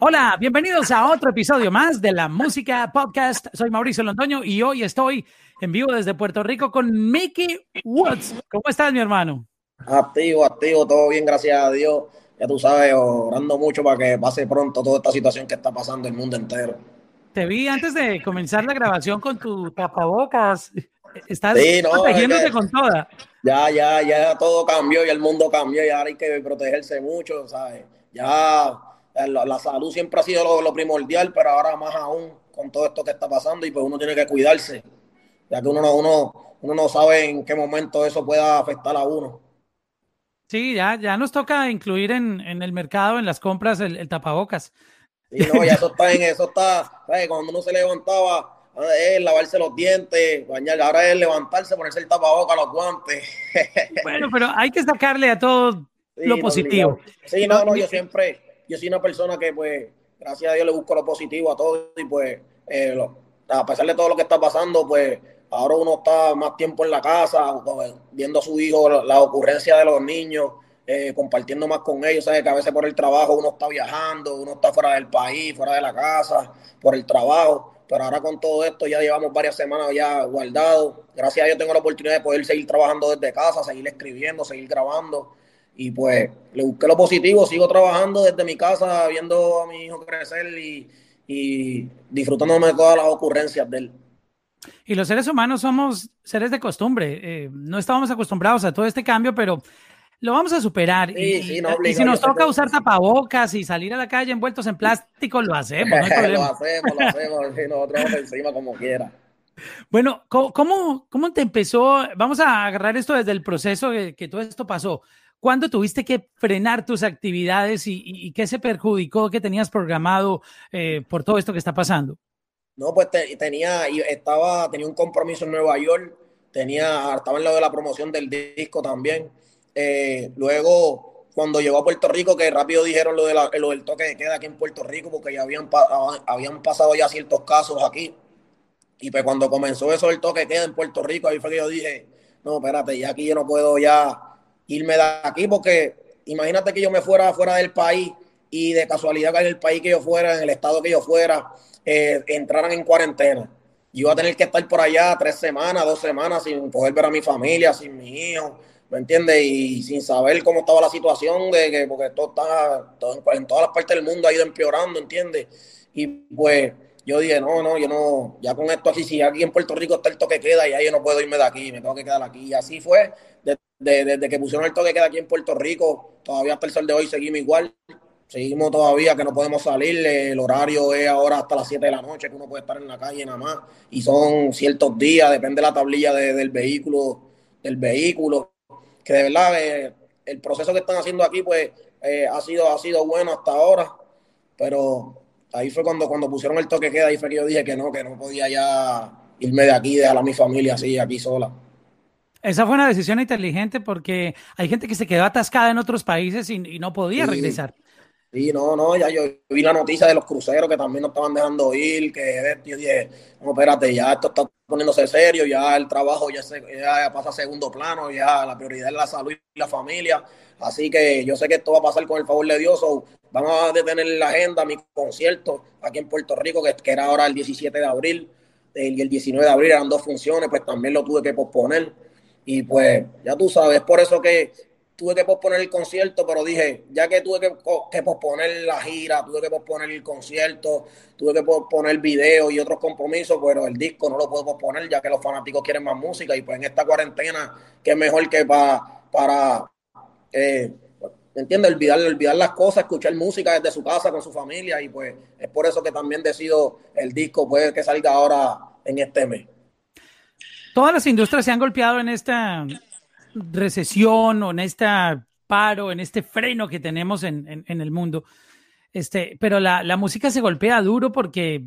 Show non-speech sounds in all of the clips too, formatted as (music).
Hola, bienvenidos a otro episodio más de la Música Podcast. Soy Mauricio Londoño y hoy estoy en vivo desde Puerto Rico con Mickey Woods. ¿Cómo estás, mi hermano? Activo, activo, todo bien, gracias a Dios. Ya tú sabes, orando mucho para que pase pronto toda esta situación que está pasando en el mundo entero. Te vi antes de comenzar la grabación con tu tapabocas. Estás sí, protegiéndote con toda. Ya, ya, ya todo cambió y el mundo cambió y ahora hay que protegerse mucho, ¿sabes? Ya la, salud siempre ha sido lo, primordial, pero ahora más aún con todo esto que está pasando y pues uno tiene que cuidarse, ya que uno no, uno, uno no sabe en qué momento eso pueda afectar a uno. Sí, ya, ya nos toca incluir en, el mercado, en las compras, el, tapabocas. Sí, no, ya eso está en eso está, cuando uno se levantaba, es lavarse los dientes, bañar, ahora es levantarse, ponerse el tapabocas, los guantes. Bueno, pero hay que sacarle a todo (laughs) lo positivo. Sí, no, no, yo siempre, yo soy una persona que, pues, gracias a Dios le busco lo positivo a todo y, pues, eh, a pesar de todo lo que está pasando, pues, ahora uno está más tiempo en la casa, pues, viendo a su hijo, la, ocurrencia de los niños, eh, compartiendo más con ellos, ¿sabes? Que a veces por el trabajo uno está viajando, uno está fuera del país, fuera de la casa, por el trabajo. Pero ahora con todo esto ya llevamos varias semanas ya guardados. Gracias a Dios tengo la oportunidad de poder seguir trabajando desde casa, seguir escribiendo, seguir grabando. Y pues le busqué lo positivo, sigo trabajando desde mi casa, viendo a mi hijo crecer y, y disfrutándome de todas las ocurrencias de él. Y los seres humanos somos seres de costumbre. Eh, no estábamos acostumbrados a todo este cambio, pero lo vamos a superar. y, si nos toca usar tapabocas y salir a la calle envueltos en plástico, lo hacemos. No (laughs) lo hacemos, lo hacemos. nosotros encima como quiera. Bueno, ¿cómo, ¿cómo, te empezó? Vamos a agarrar esto desde el proceso que, que todo esto pasó. ¿Cuándo tuviste que frenar tus actividades y, qué se perjudicó que tenías programado eh, por todo esto que está pasando? No, pues tenía, estaba, tenía un compromiso en Nueva York, tenía, estaba en lo de la promoción del disco también. Eh, luego, cuando llegó a Puerto Rico, que rápido dijeron lo, de lo del toque de queda aquí en Puerto Rico, porque ya habían, habían pasado ya ciertos casos aquí. Y pues cuando comenzó eso del toque de queda en Puerto Rico, ahí fue que yo dije, no, espérate, ya aquí yo no puedo ya irme de aquí, porque imagínate que yo me fuera fuera del país y de casualidad que en el país que yo fuera, en el estado que yo fuera, eh, entraran en cuarentena. Yo iba a tener que estar por allá tres semanas, dos semanas sin poder ver a mi familia, sin mi hijo, ¿me entiendes? Y sin saber cómo estaba la situación, de que, porque todo está, en todas las partes del mundo ha ido empeorando, ¿entiendes? Y pues yo dije, no, no, yo no, ya con esto aquí, si aquí en Puerto Rico está el toque queda, y ahí yo no puedo irme de aquí, me tengo que quedar aquí. Y así fue, desde, que pusieron el toque queda aquí en Puerto Rico, todavía hasta el sol de hoy seguimos igual. Seguimos todavía que no podemos salir, el horario es ahora hasta las 7 de la noche, que uno puede estar en la calle nada más, y son ciertos días, depende de la tablilla del vehículo, del vehículo, que de verdad eh, el proceso que están haciendo aquí, pues eh, ha, sido, ha sido bueno hasta ahora, pero ahí fue cuando, cuando pusieron el toque queda, ahí fue que yo dije que no, que no podía ya irme de aquí, dejar a mi familia así, aquí sola. Esa fue una decisión inteligente porque hay gente que se quedó atascada en otros países y, no podía regresar. Sí, no, no, ya yo vi la noticia de los cruceros que también no estaban dejando ir, que yo dije, no, espérate, ya esto está poniéndose serio, ya el trabajo ya, se, pasa a segundo plano, ya la prioridad es la salud y la familia, así que yo sé que esto va a pasar con el favor de Dios, vamos a detener la agenda, mi concierto aquí en Puerto Rico, que, que era ahora el 17 de abril, y el 19 de abril eran dos funciones, pues también lo tuve que posponer, y pues ya tú sabes, por eso que tuve que posponer el concierto, pero dije, ya que tuve que, posponer la gira, tuve que posponer el concierto, tuve que posponer video y otros compromisos, pero el disco no lo puedo posponer ya que los fanáticos quieren más música y pues en esta cuarentena, que es mejor que para, para eh, ¿me entiendes? Olvidar, olvidar las cosas, escuchar música desde su casa con su familia y pues es por eso que también decido el disco, puede que salga ahora en este mes. Todas las industrias se han golpeado en esta recesión o en este paro, en este freno que tenemos en, el mundo. Este, pero la, la, música se golpea duro porque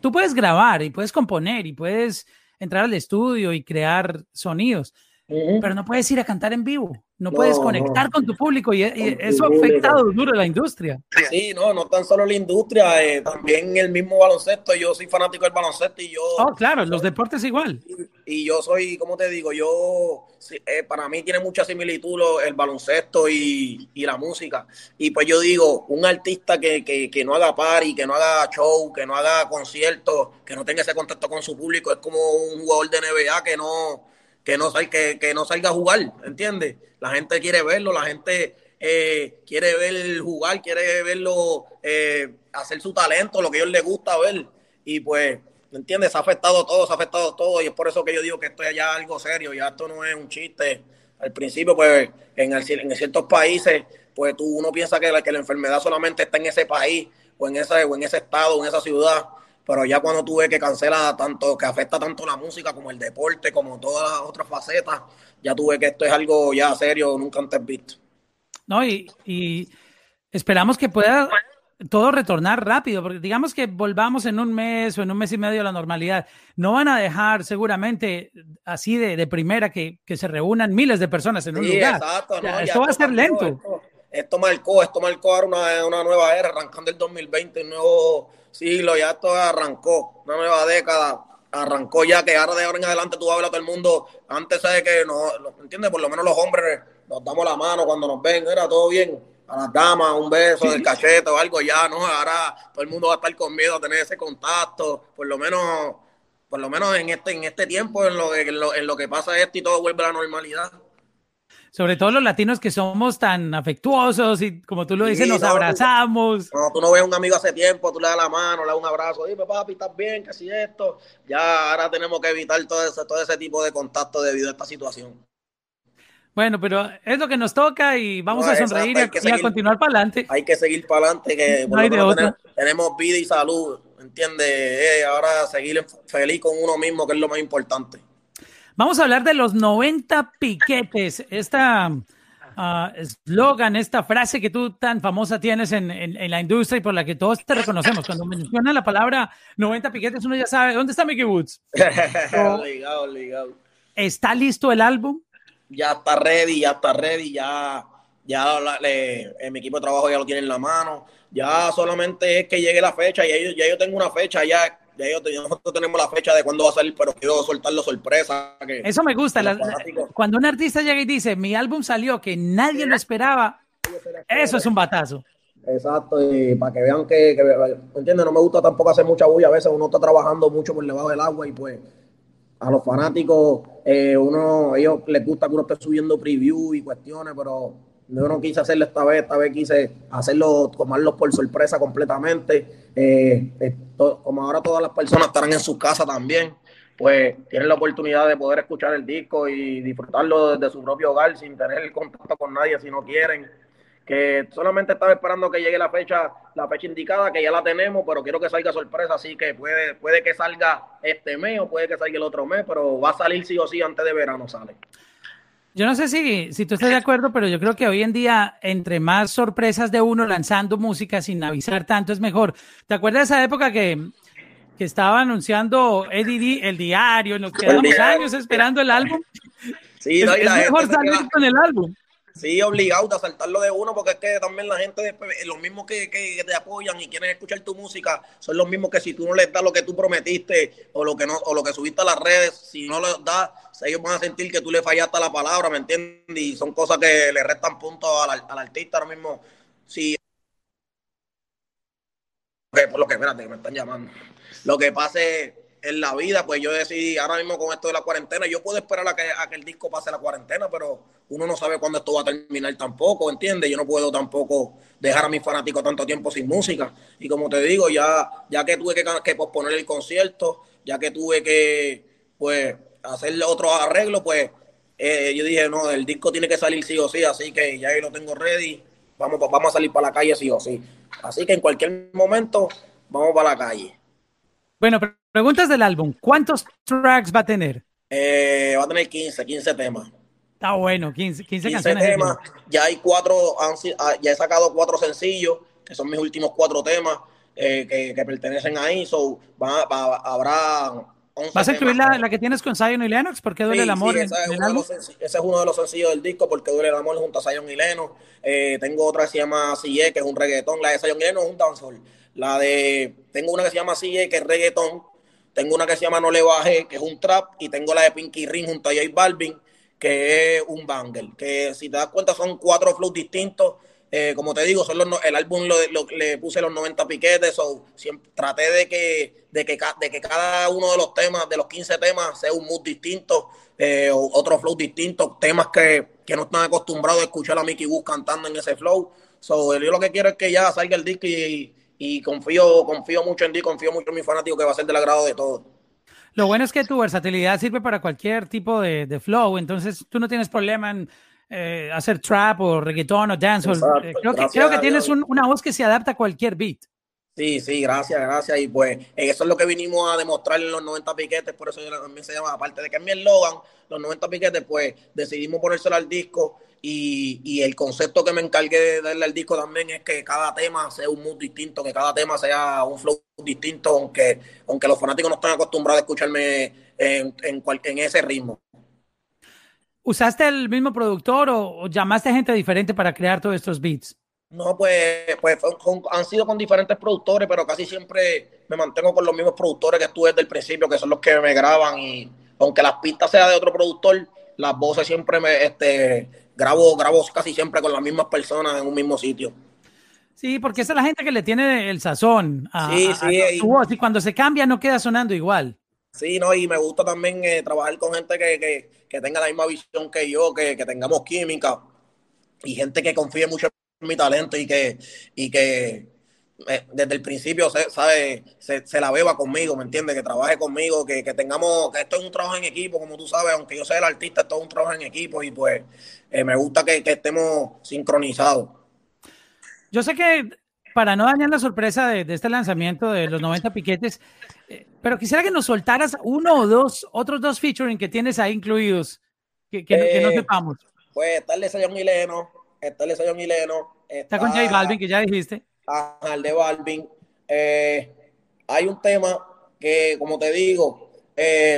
tú puedes grabar y puedes componer y puedes entrar al estudio y crear sonidos, pero no puedes ir a cantar en vivo, no, puedes conectar con tu público y, eso ha afectado duro la industria. Sí, no, no tan solo la industria, eh, también el mismo baloncesto. Yo soy fanático del baloncesto y yo. Oh, claro, los deportes igual. Y, yo soy, como te digo, yo, eh, para mí tiene mucha similitud el baloncesto y, la música. Y pues yo digo, un artista que, que, que no haga party, que no haga show, que no haga conciertos, que no tenga ese contacto con su público, es como un jugador de NBA que no que no, que, que no salga a jugar, ¿entiendes? La gente quiere verlo, la gente eh, quiere ver jugar, quiere verlo eh, hacer su talento, lo que a ellos les gusta ver. Y pues, ¿entiendes? Se ha afectado todo, se ha afectado todo. Y es por eso que yo digo que esto es ya algo serio, ya esto no es un chiste. Al principio, pues, en, en ciertos países, pues tú uno piensa que la, que la enfermedad solamente está en ese país, o en ese, o en ese estado, o en esa ciudad pero ya cuando tú ves que cancela tanto, que afecta tanto la música como el deporte, como todas las otras facetas, ya tú ves que esto es algo ya serio, nunca antes visto. No, y, y esperamos que pueda todo retornar rápido, porque digamos que volvamos en un mes o en un mes y medio a la normalidad. No van a dejar seguramente así de, de primera que, que, se reúnan miles de personas en un lugar. Exacto, no, esto va a ser lento. Esto, marcó, esto marcó ahora una, una nueva era, arrancando el 2020, un nuevo siglo, ya esto arrancó, una nueva década, arrancó ya que ahora de ahora en adelante tú vas a todo el mundo, antes de que no, ¿entiendes? Por lo menos los hombres nos damos la mano cuando nos ven, era todo bien, a las damas, un beso del cachete o algo, ya no, ahora todo el mundo va a estar con miedo a tener ese contacto, por lo menos, por lo menos en este, en este tiempo, en lo, en lo, en lo que pasa esto y todo vuelve a la normalidad sobre todo los latinos que somos tan afectuosos y como tú lo dices, nos abrazamos. No, tú no ves a un amigo hace tiempo, tú le das la mano, le das un abrazo, dime papi, ¿estás bien? ¿Qué si esto? Ya ahora tenemos que evitar todo ese, todo ese tipo de contacto debido a esta situación. Bueno, pero es lo que nos toca y vamos a sonreír y, a continuar para adelante. Hay que seguir para adelante, que tenemos, vida y salud, ¿entiendes? Eh, ahora seguir feliz con uno mismo, que es lo más importante. Vamos a hablar de los 90 piquetes. Esta ah, eslogan, esta frase que tú tan famosa tienes en, la industria y por la que todos te reconocemos. Cuando menciona la palabra 90 piquetes, uno ya sabe, ¿dónde está Mickey Woods? (laughs) ligado, ligado. ¿Está listo el álbum? Ya está ready, ya está ready, ya, ya le, mi equipo de trabajo ya lo tiene en la mano. Ya solamente es que llegue la fecha y ya yo tengo una fecha ya ya nosotros tenemos la fecha de cuándo va a salir, pero quiero soltarlo sorpresa. Eso me gusta. cuando un artista llega y dice, mi álbum salió, que nadie lo esperaba, eso es un batazo. Exacto, y para que vean que, ¿entiendes? No me gusta tampoco hacer mucha bulla. A veces uno está trabajando mucho por debajo del agua y pues a los fanáticos, eh, uno, ellos les gusta que uno esté subiendo preview y cuestiones, pero yo no quise hacerlo esta vez, esta vez quise hacerlo, tomarlos por sorpresa completamente. Eh, como ahora todas las personas estarán en su casa también, pues tienen la oportunidad de poder escuchar el disco y disfrutarlo desde su propio hogar sin tener contacto con nadie si no quieren. Que solamente estaba esperando que llegue la fecha, la fecha indicada, que ya la tenemos, pero quiero que salga sorpresa, así que puede, puede que salga este mes o puede que salga el otro mes, pero va a salir sí o sí antes de verano sale. Yo no sé si, si tú estás de acuerdo, pero yo creo que hoy en día, entre más sorpresas de uno lanzando música sin avisar tanto, es mejor. ¿Te acuerdas de esa época que, que estaba anunciando Eddie el diario? Nos quedamos años esperando el álbum. Sí, no, es, mejor salir con el álbum. Sí, obligado a saltarlo de uno, porque es que también la gente, después, los mismos que, te apoyan y quieren escuchar tu música, son los mismos que si tú no les das lo que tú prometiste o lo que no o lo que subiste a las redes, si no les das, ellos van a sentir que tú le fallaste la palabra, ¿me entiendes? Y son cosas que le restan puntos al, al artista ahora mismo. Sí. por lo que, espérate, me están llamando. Lo que pase en la vida, pues yo decidí, ahora mismo con esto de la cuarentena, yo puedo esperar a que, a que el disco pase la cuarentena, pero uno no sabe cuándo esto va a terminar tampoco, ¿entiendes? Yo no puedo tampoco dejar a mis fanáticos tanto tiempo sin música. Y como te digo, ya, ya que tuve que, que posponer el concierto, ya que tuve que, pues, hacerle otro arreglo, pues, eh, yo dije, no, el disco tiene que salir sí o sí, así que ya lo tengo ready, vamos, vamos a salir para la calle sí o sí. Así que en cualquier momento, vamos para la calle. Bueno, preguntas del álbum. ¿Cuántos tracks va a tener? Eh, va a tener 15, 15 temas. Está bueno, 15, 15, 15 temas. Ya hay cuatro, ah, ya he sacado cuatro sencillos, que son mis últimos cuatro temas eh, que, pertenecen ahí. So, habrá ¿Vas a incluir la, que tienes con Zion y Lennox? ¿Por qué duele el amor? ese, es uno de los sencillos del disco, porque duele el amor junto a Zion y Lennox. Eh, tengo otra que se llama CIE, que es un reggaetón. La de Zion y Lennox es un dancehall. La de. Tengo una que se llama CIE, que es reggaetón. Tengo una que se llama No Le Bajé, que es un trap. Y tengo la de Pinky Ring junto a J Balvin, que es un banger. Que si te das cuenta, son cuatro flows distintos eh, como te digo, son el álbum lo, le puse los 90 piquetes, so, siempre, traté de que, de, que, de que cada uno de los temas, de los 15 temas, sea un mood distinto, eh, otro flow distinto, temas que, no están acostumbrados a escuchar a Mickey Wood cantando en ese flow. So, yo lo que quiero es que ya salga el disco y, confío, confío mucho en ti, confío mucho en mi fanático que va a ser del agrado de todos. Lo bueno es que tu versatilidad sirve para cualquier tipo de, de flow, entonces tú no tienes problema en eh, hacer trap o reggaetón o dancehall. Eh, creo, que, creo que tienes una voz que se adapta a cualquier beat. Sí, sí, gracias, gracias. Y pues eso es lo que vinimos a demostrar en los 90 piquetes, por eso también se llama, aparte de que es mi eslogan, los 90 piquetes, pues decidimos ponérselo al disco y, y, el concepto que me encargué de darle al disco también es que cada tema sea un mood distinto, que cada tema sea un flow distinto, aunque, aunque los fanáticos no están acostumbrados a escucharme en, en, en ese ritmo. ¿Usaste el mismo productor o, llamaste a gente diferente para crear todos estos beats? No, pues, pues han sido con diferentes productores, pero casi siempre me mantengo con los mismos productores que estuve desde el principio, que son los que me graban. Y aunque las pistas sean de otro productor, las voces siempre me este, grabo, grabo casi siempre con las mismas personas en un mismo sitio. Sí, porque esa es la gente que le tiene el sazón a, sí, sí, voz y cuando se cambia no queda sonando igual. Sí, no, y me gusta también eh, trabajar con gente que, tenga la misma visión que yo, que, tengamos química y gente que confíe mucho en mi talento y que, y que eh, desde el principio se, sabe, se, la beba conmigo, ¿me entiendes? Que trabaje conmigo, que, tengamos, que esto es un trabajo en equipo, como tú sabes, aunque yo sea el artista, esto es un trabajo en equipo y pues eh, me gusta que, que estemos sincronizados. Yo sé que para no dañar la sorpresa de, este lanzamiento de los 90 piquetes, eh, pero quisiera que nos soltaras uno o dos, otros dos featuring que tienes ahí incluidos, que, que, no eh, sepamos. Pues está el de Sayon Mileno, está el de Sayon Mileno. Está, con J Balvin, que ya dijiste. Ajá, el de Balvin. Eh, hay un tema que, como te digo,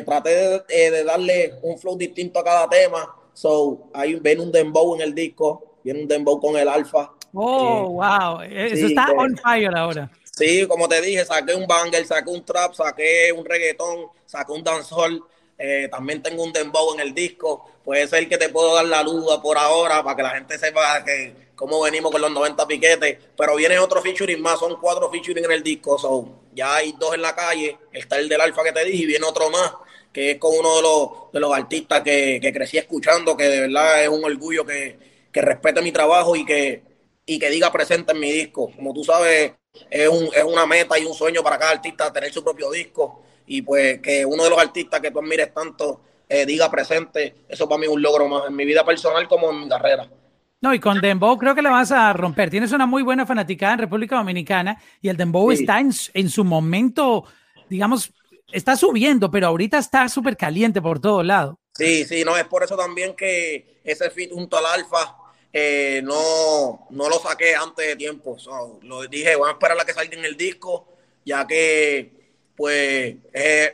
traté de, darle un flow distinto a cada tema. So, hay, ven un dembow en el disco, viene un dembow con el alfa, Oh, wow. Eso está on fire ahora. Sí, como te dije, saqué un banger, saqué un trap, saqué un reggaetón, saqué un dancehall. Eh, también tengo un dembow en el disco. Puede ser que te puedo dar la duda por ahora para que la gente sepa que cómo venimos con los 90 piquetes. Pero viene otro featuring más, son cuatro featuring en el disco. So, ya hay dos en la calle. Está el del Alfa que te dije y viene otro más, que es con uno de los, de los artistas que, que crecí escuchando, que de verdad es un orgullo que, que respete mi trabajo y que y que diga presente en mi disco. Como tú sabes, es, un, es una meta y un sueño para cada artista tener su propio disco y pues que uno de los artistas que tú admires tanto eh, diga presente, eso para mí es un logro más en mi vida personal como en mi carrera. No, y con Dembow creo que lo vas a romper. Tienes una muy buena fanaticada en República Dominicana y el Dembow está en, en, su momento, digamos, está subiendo, pero ahorita está súper caliente por todo lado. Sí, sí, no, es por eso también que ese fit junto al Alfa eh, no, no lo saqué antes de tiempo. lo dije, voy a esperar a que salga en el disco, ya que pues es,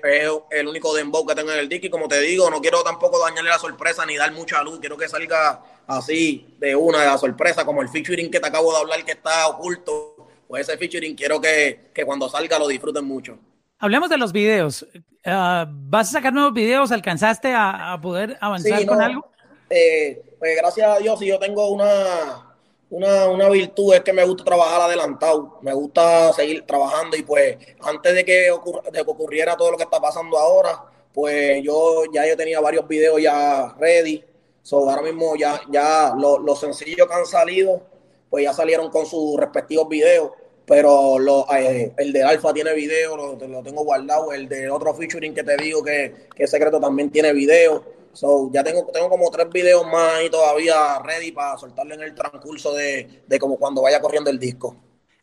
el único dembow que tengo en el disco y como te digo, no quiero tampoco dañarle la sorpresa ni dar mucha luz, quiero que salga así de una de la sorpresa, como el featuring que te acabo de hablar que está oculto, pues ese featuring quiero que, cuando salga lo disfruten mucho. Hablemos de los videos. Ah, ¿Vas a sacar nuevos videos? ¿Alcanzaste a, poder avanzar con algo? Eh, pues gracias a Dios, si yo tengo una, una, virtud, es que me gusta trabajar adelantado, me gusta seguir trabajando y pues antes de que, ocurriera todo lo que está pasando ahora, pues yo ya yo tenía varios videos ya ready. So, ahora mismo ya, ya los sencillos que han salido, pues ya salieron con sus respectivos videos. Pero eh, el de Alfa tiene video, lo, lo, tengo guardado. El de otro featuring que te digo que, que es secreto también tiene video. So, ya tengo, tengo como tres videos más ahí todavía ready para soltarle en el transcurso de, de como cuando vaya corriendo el disco.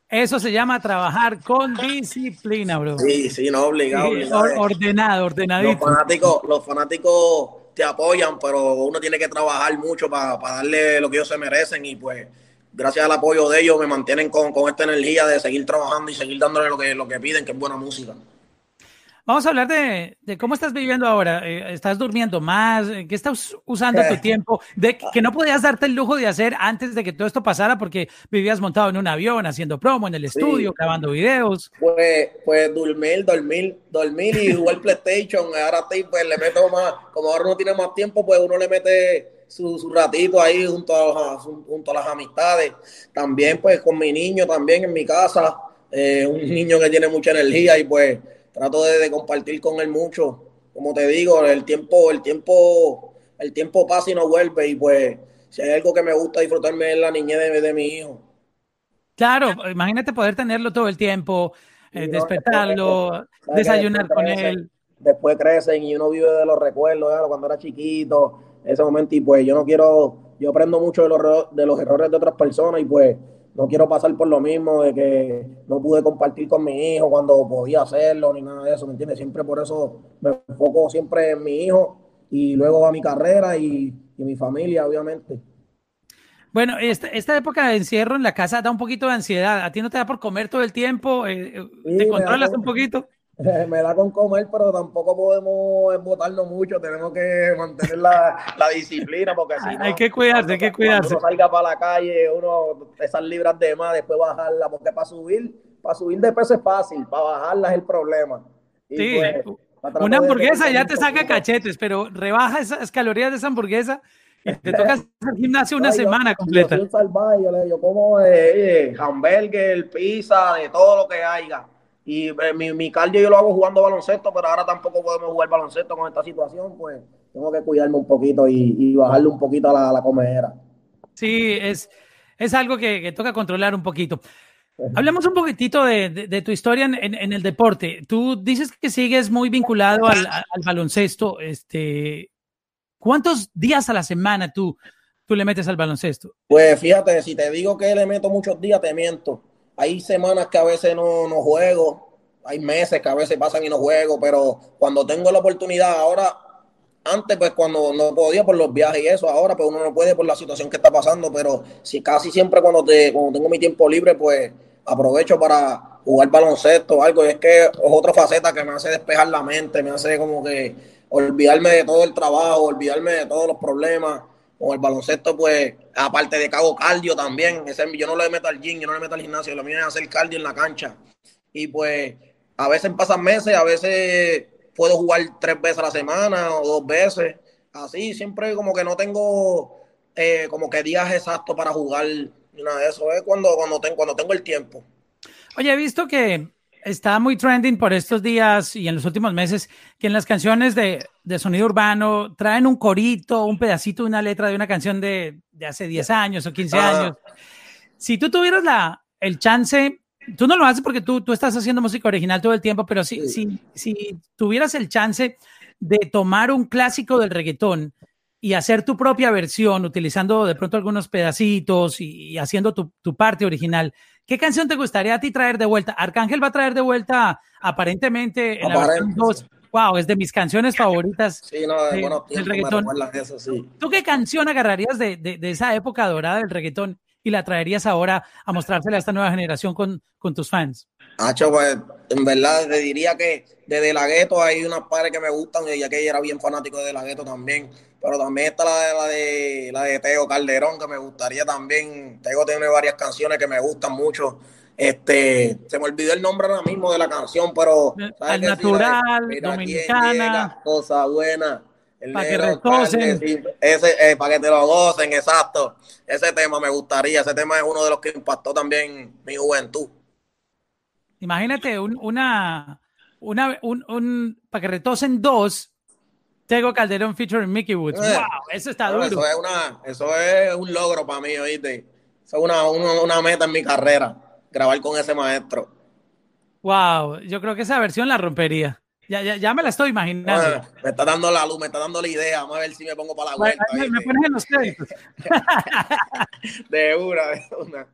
Eso se llama trabajar con disciplina, bro. Sí, sí, no, obligado. ordenado, ordenadito. Los fanáticos, los fanáticos te apoyan, pero uno tiene que trabajar mucho para, darle lo que ellos se merecen y pues gracias al apoyo de ellos me mantienen con, esta energía de seguir trabajando y seguir dándole lo que, lo que piden, que es buena música. Vamos a hablar de, cómo estás viviendo ahora. Eh, ¿Estás durmiendo más? ¿Qué estás usando tu tiempo? De que no podías darte el lujo de hacer antes de que todo esto pasara porque vivías montado en un avión, haciendo promo en el estudio, grabando videos. Pues, pues dormir, dormir, dormir y jugar (laughs) PlayStation. Ahora pues le meto más, como ahora no tiene más tiempo, pues uno le mete su, ratito ahí junto a, junto a las amistades. También pues con mi niño también en mi casa, eh, un niño que tiene mucha energía y pues trato de, compartir con él mucho. Como te digo, el tiempo, el tiempo, el tiempo pasa y no vuelve y pues si hay algo que me gusta disfrutarme es la niñez de, mi hijo. Claro, imagínate poder tenerlo todo el tiempo, eh, despertarlo, desayunar con él. Después crecen y uno vive de los recuerdos, cuando era chiquito, ese momento y pues yo no quiero, yo aprendo mucho de los, de los errores de otras personas y pues no quiero pasar por lo mismo de que no pude compartir con mi hijo cuando podía hacerlo ni nada de eso, ¿me entiendes? Siempre por eso me enfoco siempre en mi hijo y luego a mi carrera y, mi familia, obviamente. Bueno, esta, esta, época de encierro en la casa da un poquito de ansiedad. ¿A ti no te da por comer todo el tiempo? Eh, eh, ¿Te controlas un poquito? (laughs) me da con comer, pero tampoco podemos botarnos mucho, tenemos que mantener la, disciplina, porque si Hay que cuidarse, hay que cuidarse. Cuando salga para la calle, uno, esas libras de más, después bajarla, porque para subir, para subir de peso es fácil, para bajarla es el problema. sí, pues, una hamburguesa ya te saca cachetes, pero rebaja esas calorías de esa hamburguesa y te toca (laughs) hacer gimnasio una semana completa. Yo, salvaje, yo, yo como eh, hamburger, pizza, de todo lo que haya y eh, mi, mi cardio yo lo hago jugando baloncesto, pero ahora tampoco podemos jugar baloncesto con esta situación, pues tengo que cuidarme un poquito y, bajarle un poquito a la, la comedera. Sí, es, es algo que, toca controlar un poquito. Hablemos un poquitito de, tu historia en, el deporte. Tú dices que sigues muy vinculado al, al, baloncesto. Este, ¿Cuántos días a la semana tú, tú le metes al baloncesto? Pues fíjate, si te digo que le meto muchos días, te miento. Hay semanas que a veces no, no juego, hay meses que a veces pasan y no juego, pero cuando tengo la oportunidad, ahora, antes pues cuando no podía por los viajes y eso, ahora pues uno no puede por la situación que está pasando, pero si casi siempre cuando, te, cuando tengo mi tiempo libre, pues aprovecho para jugar baloncesto o algo, es que es otra faceta que me hace despejar la mente, me hace como que olvidarme de todo el trabajo, olvidarme de todos los problemas con el baloncesto, pues, aparte de hago cardio también, ese, yo no le meto al gym, yo no le meto al gimnasio, lo mío es hacer cardio en la cancha. Y pues, a veces pasan meses, a veces puedo jugar tres veces a la semana o dos veces. Así, siempre como que no tengo eh, como que días exactos para jugar nada de eso. Es cuando, cuando, tengo, cuando tengo el tiempo. Oye, he visto que está muy trending por estos días y en los últimos meses que en las canciones de, sonido urbano traen un corito, un pedacito de una letra de una canción de, hace 10 años o 15 años. Si tú tuvieras la, el chance, tú no lo haces porque tú, tú estás haciendo música original todo el tiempo, pero si, si, si tuvieras el chance de tomar un clásico del reggaetón y hacer tu propia versión, utilizando de pronto algunos pedacitos y, haciendo tu, tu, parte original, ¿Qué canción te gustaría a ti traer de vuelta? Arcángel va a traer de vuelta aparentemente en la versión 2. Wow, es de mis canciones favoritas. Sí, no, de, bueno, del reggaetón. Eso, sí. ¿Tú qué canción agarrarías de, de, de, esa época dorada del reggaetón y la traerías ahora a mostrársela a esta nueva generación con, con tus fans? Hacho, pues en verdad te diría que desde la gueto hay unas pares que me gustan, ya que ella era bien fanático de la gueto también. Pero también está la de, la de la de Teo Calderón, que me gustaría también. Teo tiene varias canciones que me gustan mucho. Este, se me olvidó el nombre ahora mismo de la canción, pero Al natural, dominicana. cosa buena. Para que recocen. Ese, eh, para que te lo gocen, exacto. Ese tema me gustaría. Ese tema es uno de los que impactó también mi juventud. Imagínate una, una, un, un, para que retosen dos, Tego Calderón featuring Mickey Woods. Eh, wow, eso está duro. Eso es, una, eso es un logro para mí, oíste. Eso es una, una, meta en mi carrera, grabar con ese maestro. Wow, yo creo que esa versión la rompería. Ya, ya, ya me la estoy imaginando. Eh, me está dando la luz, me está dando la idea. Vamos a ver si me pongo para la vuelta. me, pones en los créditos. (laughs) de una, de una.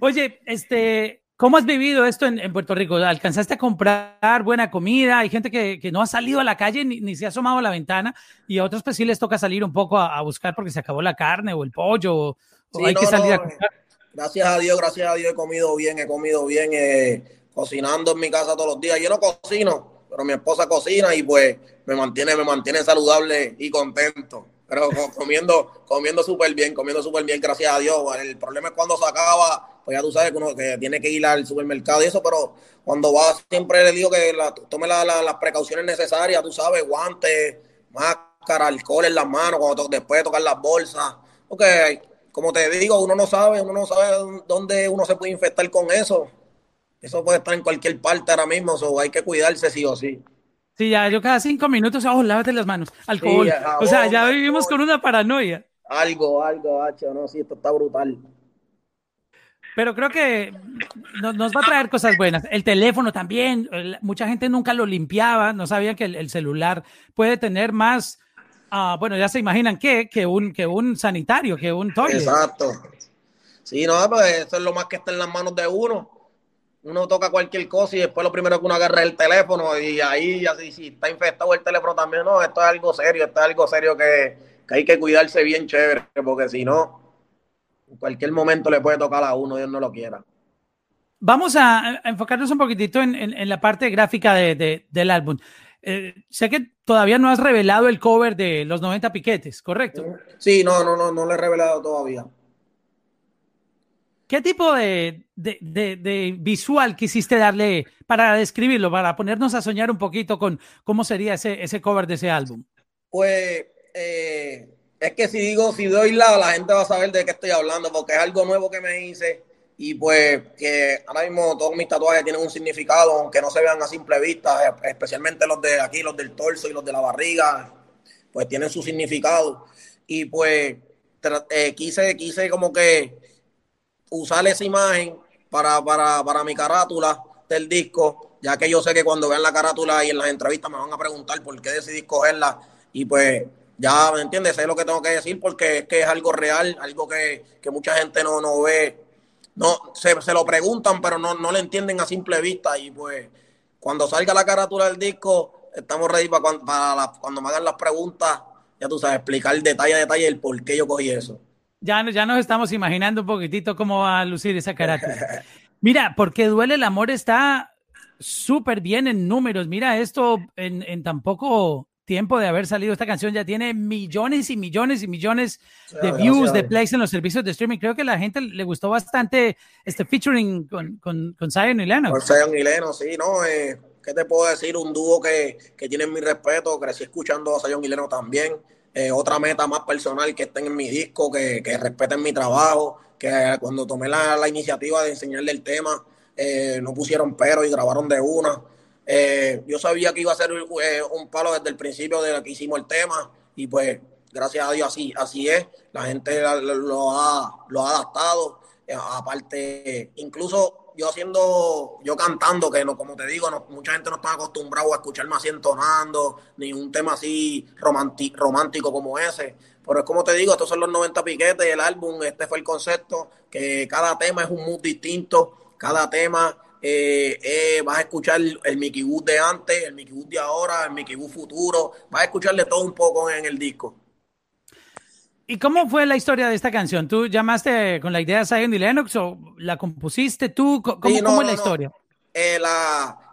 Oye, este, ¿Cómo has vivido esto en, Puerto Rico? ¿Alcanzaste a comprar buena comida? Hay gente que, no ha salido a la calle ni, se ha asomado a la ventana y a otros pues sí les toca salir un poco a, buscar porque se acabó la carne o el pollo o, hay que salir a comprar. Gracias a Dios, gracias a Dios he comido bien, he comido bien, eh, cocinando en mi casa todos los días. Yo no cocino, pero mi esposa cocina y pues me mantiene, me mantiene saludable y contento. Pero comiendo, comiendo súper bien, comiendo súper bien, gracias a Dios. El problema es cuando se acaba, pues ya tú sabes que uno que tiene que ir al supermercado y eso, pero cuando va siempre le digo que la, tome las precauciones necesarias, tú sabes, guantes, máscara, alcohol en las manos, cuando después de tocar las bolsas. Porque, como te digo, uno no sabe, uno no sabe dónde uno se puede infectar con eso. Eso puede estar en cualquier parte ahora mismo, o hay que cuidarse sí o sí. Sí, ya yo cada cinco minutos, oh, lávate las manos, alcohol. o sea, ya vivimos con una paranoia. Algo, algo, hacho, no, sí, esto está brutal. Pero creo que nos va a traer cosas buenas. El teléfono también, mucha gente nunca lo limpiaba, no sabían que el, celular puede tener más, uh, bueno, ya se imaginan que, que, un, que un sanitario, que un toilet. Exacto. Sí, no, pues eso es lo más que está en las manos de uno uno toca cualquier cosa y después lo primero que uno agarra es el teléfono y ahí así si está infectado el teléfono también, no, esto es algo serio, esto es algo serio que, hay que cuidarse bien chévere, porque si no, en cualquier momento le puede tocar a uno, Dios no lo quiera. Vamos a, enfocarnos un poquitito en, la parte gráfica del álbum. Eh, sé que todavía no has revelado el cover de los 90 piquetes, ¿correcto? Sí, no, no, no, no lo he revelado todavía. ¿Qué tipo de, visual quisiste darle para describirlo, para ponernos a soñar un poquito con cómo sería ese, ese cover de ese álbum? Pues eh, es que si digo, si doy lado, la gente va a saber de qué estoy hablando, porque es algo nuevo que me hice y pues que ahora mismo todos mis tatuajes tienen un significado, aunque no se vean a simple vista, especialmente los de aquí, los del torso y los de la barriga, pues tienen su significado. Y pues eh, quise, quise como que usar esa imagen para, para, para mi carátula del disco, ya que yo sé que cuando vean la carátula y en las entrevistas me van a preguntar por qué decidí cogerla y pues ya, ¿me entiendes? Sé lo que tengo que decir porque es que es algo real, algo que, mucha gente no, no ve, no se, se lo preguntan pero no, no le entienden a simple vista y pues cuando salga la carátula del disco estamos ready para, cuando, para cuando me hagan las preguntas, ya tú sabes, explicar detalle a detalle el por qué yo cogí eso. Ya, ya nos estamos imaginando un poquitito cómo va a lucir esa carátula. Mira, porque duele el amor está súper bien en números. Mira, esto en, en tan poco tiempo de haber salido esta canción ya tiene millones y millones y millones de views, de plays en los servicios de streaming. Creo que a la gente le gustó bastante este featuring con, con, con Zion y Leno. Con Zion y Leno, sí, ¿no? Eh, ¿Qué te puedo decir? Un dúo que, que tiene mi respeto. Crecí escuchando a Zion y Leno también. Eh, otra meta más personal que estén en mi disco, que, respeten mi trabajo, que cuando tomé la, iniciativa de enseñarle el tema, eh, no pusieron pero y grabaron de una. Eh, yo sabía que iba a ser un palo desde el principio de que hicimos el tema y pues gracias a Dios así, así es. La gente lo ha, lo ha adaptado. aparte, incluso yo haciendo, yo cantando, que no, como te digo, no, mucha gente no está acostumbrado a escucharme así entonando, ni un tema así romántico como ese. Pero es como te digo, estos son los 90 piquetes, el álbum, este fue el concepto, que cada tema es un mood distinto, cada tema eh, eh, vas a escuchar el Mickey Wood de antes, el Mickey Wood de ahora, el Mickey Wood futuro, vas a escucharle todo un poco en el disco. ¿Y cómo fue la historia de esta canción? ¿Tú llamaste con la idea de Zion y Lennox o la compusiste tú? ¿Cómo, es la historia? Eh,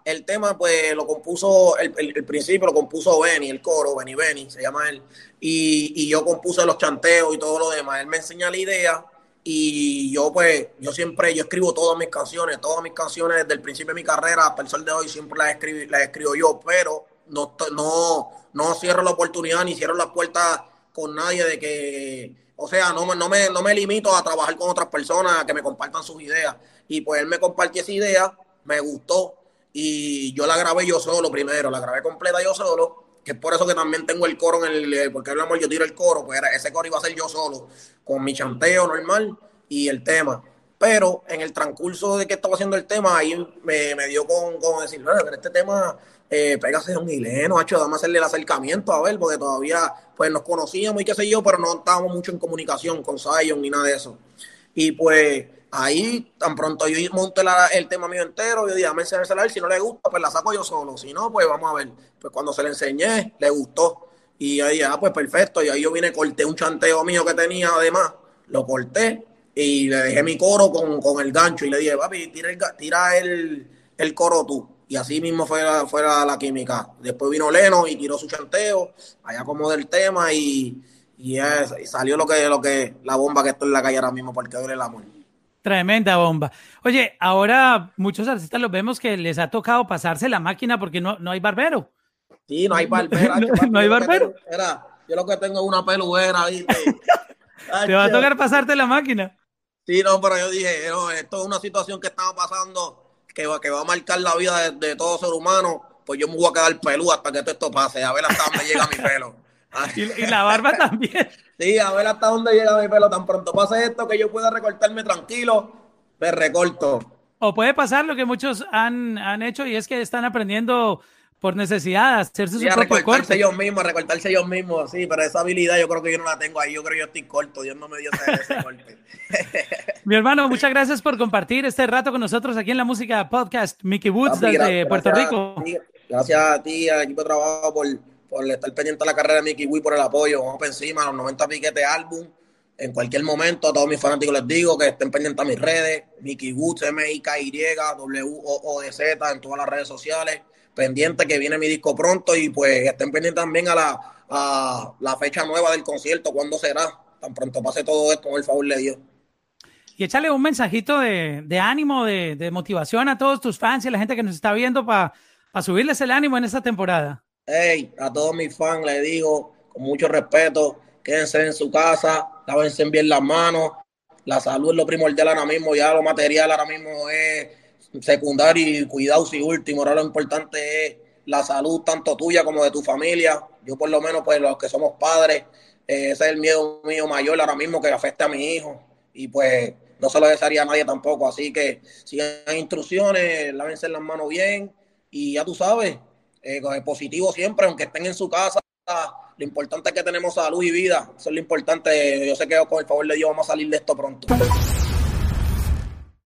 el tema, pues, lo compuso, el, principio lo compuso Benny, el coro, Benny Benny, se llama él. Y, yo compuse los chanteos y todo lo demás. Él me enseña la idea y yo, pues, yo siempre, yo escribo todas mis canciones, todas mis canciones desde el principio de mi carrera hasta el sol de hoy siempre las, escribo, las escribo yo, pero no, no, no cierro la oportunidad ni cierro las puertas con nadie de que, o sea, no, no, me, no me limito a trabajar con otras personas que me compartan sus ideas. Y pues él me compartió esa idea, me gustó y yo la grabé yo solo primero, la grabé completa yo solo, que es por eso que también tengo el coro en el, porque hablamos yo tiro el coro, pues era, ese coro iba a ser yo solo, con mi chanteo normal y el tema. Pero en el transcurso de que estaba haciendo el tema, ahí me, me dio con, con decir, pero este tema eh, pégase un hileno, hecho, dame hacerle el acercamiento a ver, porque todavía pues nos conocíamos y qué sé yo, pero no estábamos mucho en comunicación con Zion ni nada de eso. Y pues ahí, tan pronto yo monté el tema mío entero, yo dije, dame enseñársela si no le gusta, pues la saco yo solo, si no, pues vamos a ver. Pues cuando se le enseñé, le gustó. Y ahí, ah, pues perfecto, y ahí yo vine, corté un chanteo mío que tenía además, lo corté y le dejé mi coro con, el gancho y le dije, papi, tira el, tira el coro tú y así mismo fue, fuera la química. Después vino Leno y tiró su chanteo, allá como del tema y, y, salió lo que, lo que, la bomba que está en la calle ahora mismo, porque duele el amor. Tremenda bomba. Oye, ahora muchos artistas los vemos que les ha tocado pasarse la máquina porque no, no hay barbero. Sí, no hay barbero. (laughs) no, hay barbero. yo lo que tengo es una peluera, ahí. (laughs) Te va a tocar pasarte la máquina. Sí, no, pero yo dije, esto es una situación que estamos pasando que va, que va a marcar la vida de, todo ser humano, pues yo me voy a quedar peludo hasta que esto pase, a ver hasta dónde llega mi pelo. y, la barba (laughs) también. Sí, a ver hasta dónde llega mi pelo. Tan pronto pase esto que yo pueda recortarme tranquilo, me recorto. O puede pasar lo que muchos han, han hecho y es que están aprendiendo por necesidad, hacerse su propio recortarse ellos mismos, recortarse ellos mismos, sí, pero esa habilidad yo creo que yo no la tengo ahí, yo creo que yo estoy corto, Dios no me dio ese, corte. (laughs) Mi hermano, muchas gracias por compartir este rato con nosotros aquí en la música podcast Mickey Woods desde Puerto Rico. gracias a ti, al equipo de trabajo por, por estar pendiente de la carrera de Mickey Woods, por el apoyo, vamos por encima, los 90 piquetes álbum, en cualquier momento a todos mis fanáticos les digo que estén pendientes a mis redes, Mickey Woods, M-I-K-Y, W-O-O-D-Z, en todas las redes sociales pendiente que viene mi disco pronto y pues estén pendientes también a la, a la fecha nueva del concierto, cuándo será, tan pronto pase todo esto, con el favor de Dios. Y échale un mensajito de, de ánimo, de, de, motivación a todos tus fans y a la gente que nos está viendo para subirles el ánimo en esta temporada. Hey, a todos mis fans les digo, con mucho respeto, quédense en su casa, lávense bien las manos, la salud es lo primordial ahora mismo, ya lo material ahora mismo es secundario y cuidados y último. Ahora lo importante es la salud tanto tuya como de tu familia. Yo por lo menos, pues los que somos padres, eh, ese es el miedo mío mayor ahora mismo que afecte a mi hijo. Y pues no se lo desearía a nadie tampoco. Así que sigan instrucciones, lávense las manos bien y ya tú sabes, eh, positivo siempre, aunque estén en su casa. Lo importante es que tenemos salud y vida. Eso es lo importante. Yo sé que con el favor de Dios vamos a salir de esto pronto.